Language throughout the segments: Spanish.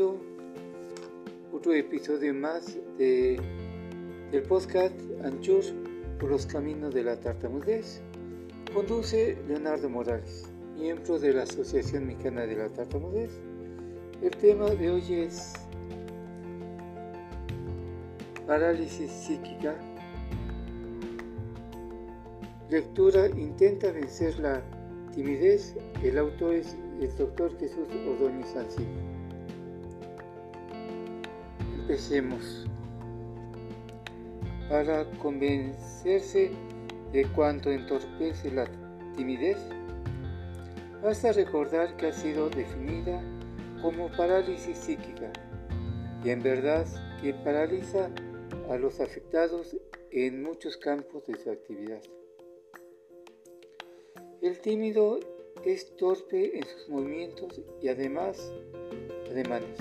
bienvenido a otro episodio más de, del podcast Anchur por los caminos de la tartamudez. Conduce Leonardo Morales, miembro de la Asociación Mexicana de la Tartamudez. El tema de hoy es parálisis psíquica. Lectura intenta vencer la timidez. El autor es el doctor Jesús Ordóñez Sancil. Empecemos. Para convencerse de cuánto entorpece la timidez, basta recordar que ha sido definida como parálisis psíquica y en verdad que paraliza a los afectados en muchos campos de su actividad. El tímido es torpe en sus movimientos y además ademanes,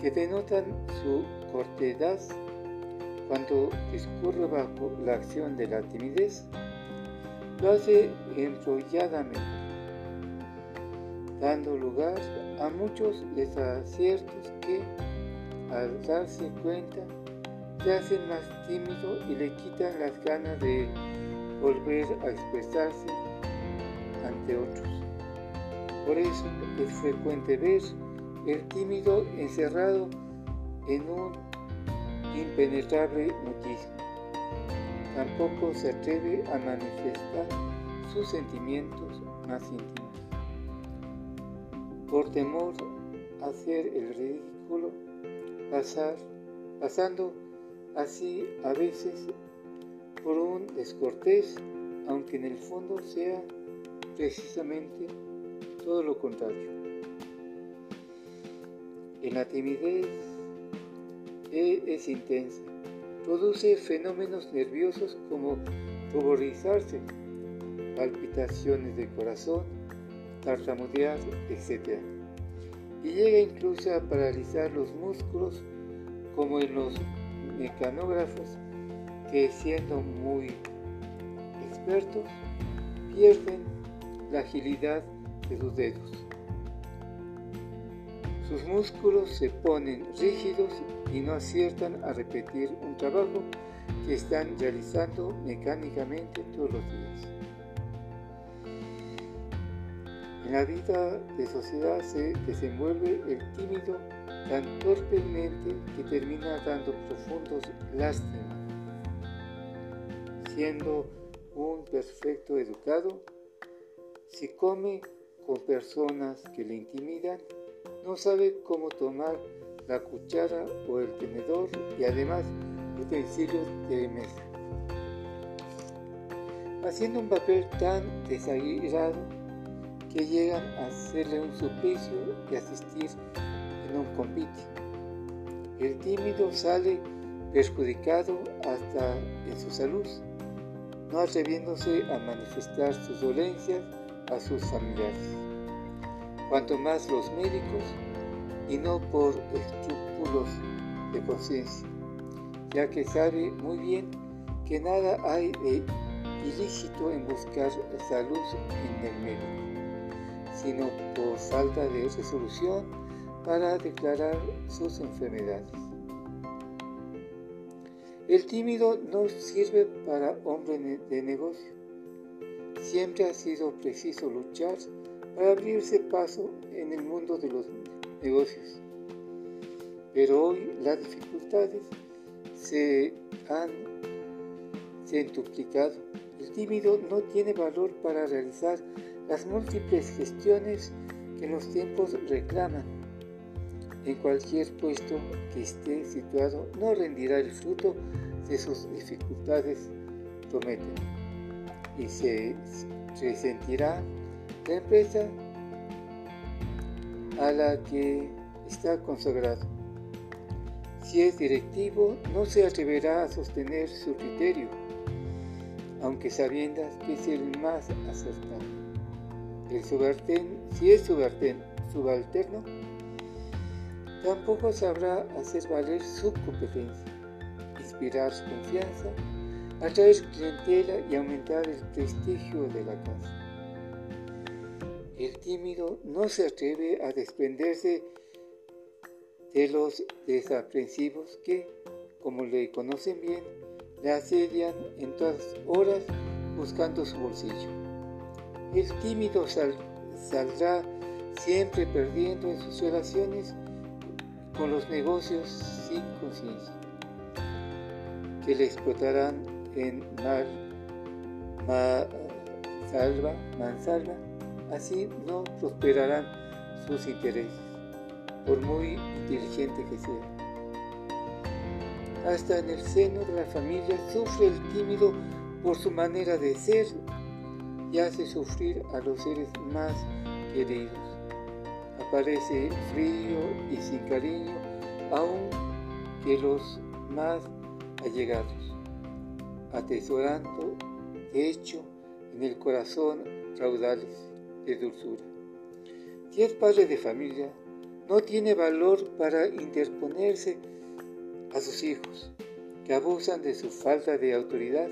que denotan su cortedad cuando discurre bajo la acción de la timidez, lo hace enrolladamente, dando lugar a muchos desaciertos que, al darse cuenta, se hacen más tímido y le quitan las ganas de volver a expresarse ante otros. Por eso es frecuente ver el tímido encerrado en un impenetrable mutismo. Tampoco se atreve a manifestar sus sentimientos más íntimos. Por temor a hacer el ridículo, pasar, pasando así a veces por un descortés, aunque en el fondo sea precisamente todo lo contrario. La timidez e es intensa, produce fenómenos nerviosos como ruborizarse, palpitaciones de corazón, tartamudear, etc. Y llega incluso a paralizar los músculos como en los mecanógrafos que siendo muy expertos pierden la agilidad de sus dedos. Sus músculos se ponen rígidos y no aciertan a repetir un trabajo que están realizando mecánicamente todos los días. En la vida de sociedad se desenvuelve el tímido tan torpemente que termina dando profundos lástimas. Siendo un perfecto educado, si come con personas que le intimidan, no sabe cómo tomar la cuchara o el tenedor y además utensilios de mesa. Haciendo un papel tan desairado que llegan a hacerle un suplicio y asistir en un convite. El tímido sale perjudicado hasta en su salud, no atreviéndose a manifestar sus dolencias a sus familiares, cuanto más los médicos y no por escrúpulos de conciencia, ya que sabe muy bien que nada hay de ilícito en buscar salud en el médico, sino por falta de resolución para declarar sus enfermedades. El tímido no sirve para hombre de negocio, Siempre ha sido preciso luchar para abrirse paso en el mundo de los negocios. Pero hoy las dificultades se han centuplicado. El tímido no tiene valor para realizar las múltiples gestiones que los tiempos reclaman. En cualquier puesto que esté situado no rendirá el fruto de sus dificultades, prometen y se resentirá empresa a la que está consagrado. Si es directivo, no se atreverá a sostener su criterio, aunque sabiendas que es el más acertado. El subalterno, si es subalterno, tampoco sabrá hacer valer su competencia, inspirar su confianza atraer clientela y aumentar el prestigio de la casa. El tímido no se atreve a desprenderse de los desaprensivos que, como le conocen bien, le asedian en todas horas buscando su bolsillo. El tímido saldrá siempre perdiendo en sus relaciones con los negocios sin conciencia, que le explotarán en mal, salva, mansalva, así no prosperarán sus intereses, por muy inteligente que sea. Hasta en el seno de la familia sufre el tímido por su manera de ser y hace sufrir a los seres más queridos. Aparece frío y sin cariño, aun que los más allegados, atesorando, de hecho, en el corazón raudales de dulzura. Si es padre de familia, no tiene valor para interponerse a sus hijos, que abusan de su falta de autoridad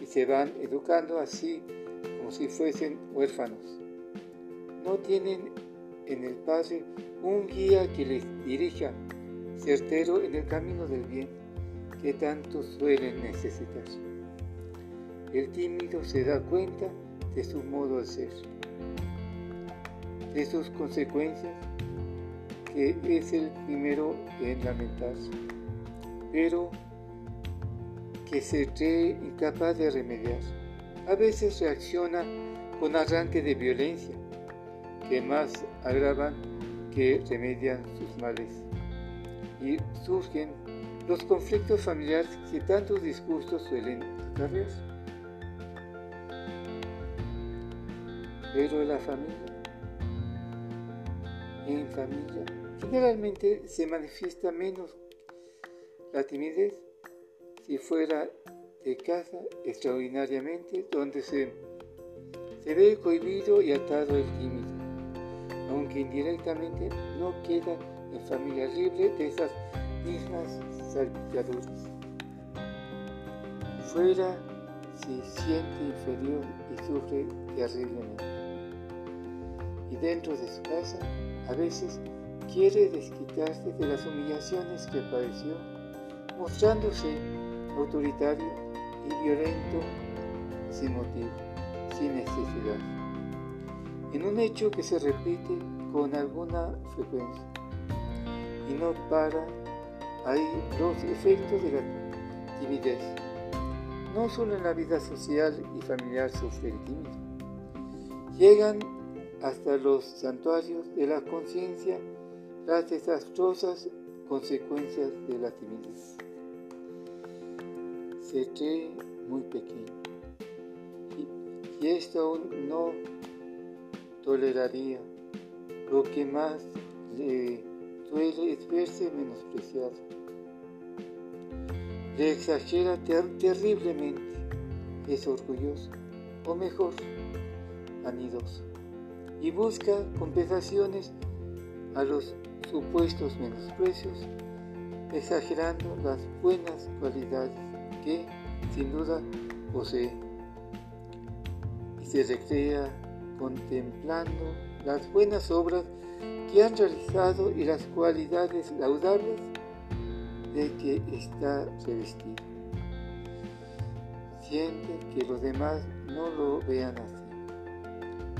y se van educando así como si fuesen huérfanos. No tienen en el Padre un guía que les dirija certero en el camino del bien que tanto suelen necesitar. El tímido se da cuenta de su modo de ser, de sus consecuencias, que es el primero en lamentarse, pero que se cree incapaz de remediar. A veces reacciona con arranque de violencia, que más agravan que remedian sus males. Y surgen los conflictos familiares que tantos disgustos suelen acarrear. Pero la familia, en familia, generalmente se manifiesta menos la timidez si fuera de casa extraordinariamente, donde se, se ve cohibido y atado el tímido, aunque indirectamente no queda en familia libre de esas mismas salpicaduras. Fuera se siente inferior y sufre terriblemente. Y dentro de su casa, a veces quiere desquitarse de las humillaciones que padeció, mostrándose autoritario y violento sin motivo, sin necesidad. En un hecho que se repite con alguna frecuencia y no para ahí los efectos de la timidez. No solo en la vida social y familiar sufre el tímido. Llegan hasta los santuarios de la conciencia las desastrosas consecuencias de la timidez se cree muy pequeño. Y, esto aún no toleraría. Lo que más le duele es verse menospreciado. Le exagera terriblemente. Es orgulloso, o mejor, anidoso. Y busca compensaciones a los supuestos menosprecios, exagerando las buenas cualidades que sin duda posee y se recrea contemplando las buenas obras que han realizado y las cualidades laudables de que está revestido. Siente que los demás no lo vean así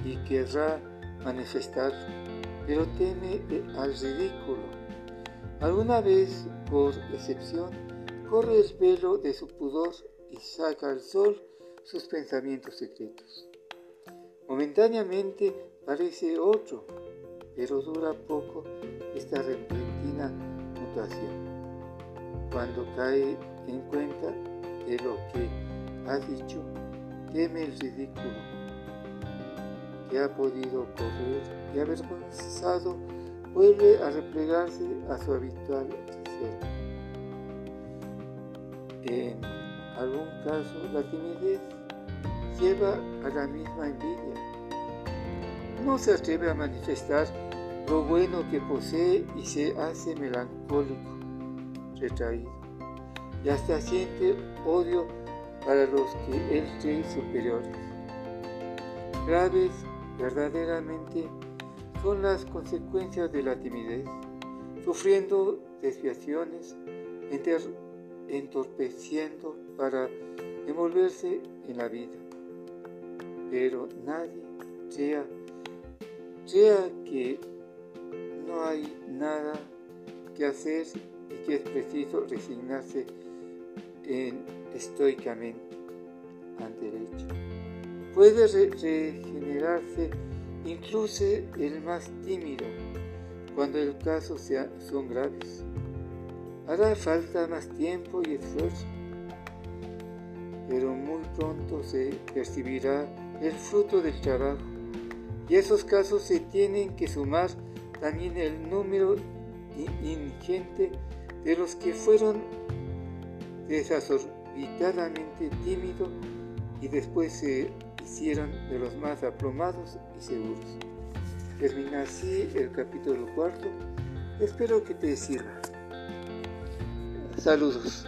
y querrá manifestarlo, pero teme al ridículo. Alguna vez, por excepción, corre el velo de su pudor y saca al sol sus pensamientos secretos. Momentáneamente parece otro, pero dura poco esta repentina mutación. Cuando cae en cuenta de lo que ha dicho, teme el ridículo que ha podido correr y avergonzado vuelve a replegarse a su habitual ser. En algún caso, la timidez lleva a la misma envidia. No se atreve a manifestar lo bueno que posee y se hace melancólico, retraído, y hasta siente odio para los que él cree superiores. Graves verdaderamente son las consecuencias de la timidez. sufriendo desviaciones, entorpeciendo para envolverse en la vida. Pero nadie sea, sea que no hay nada que hacer y que es preciso resignarse en, estoicamente ante el hecho. Puede regenerarse incluso el más tímido cuando el caso son graves. Hará falta más tiempo y esfuerzo, pero muy pronto se percibirá el fruto del trabajo y esos casos se tienen que sumar también el número ingente de los que fueron desorbitadamente tímidos y después se hicieron de los más aplomados y seguros. Termina así el capítulo cuarto. Espero que te sirva. Saludos.